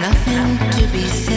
nothing to be said.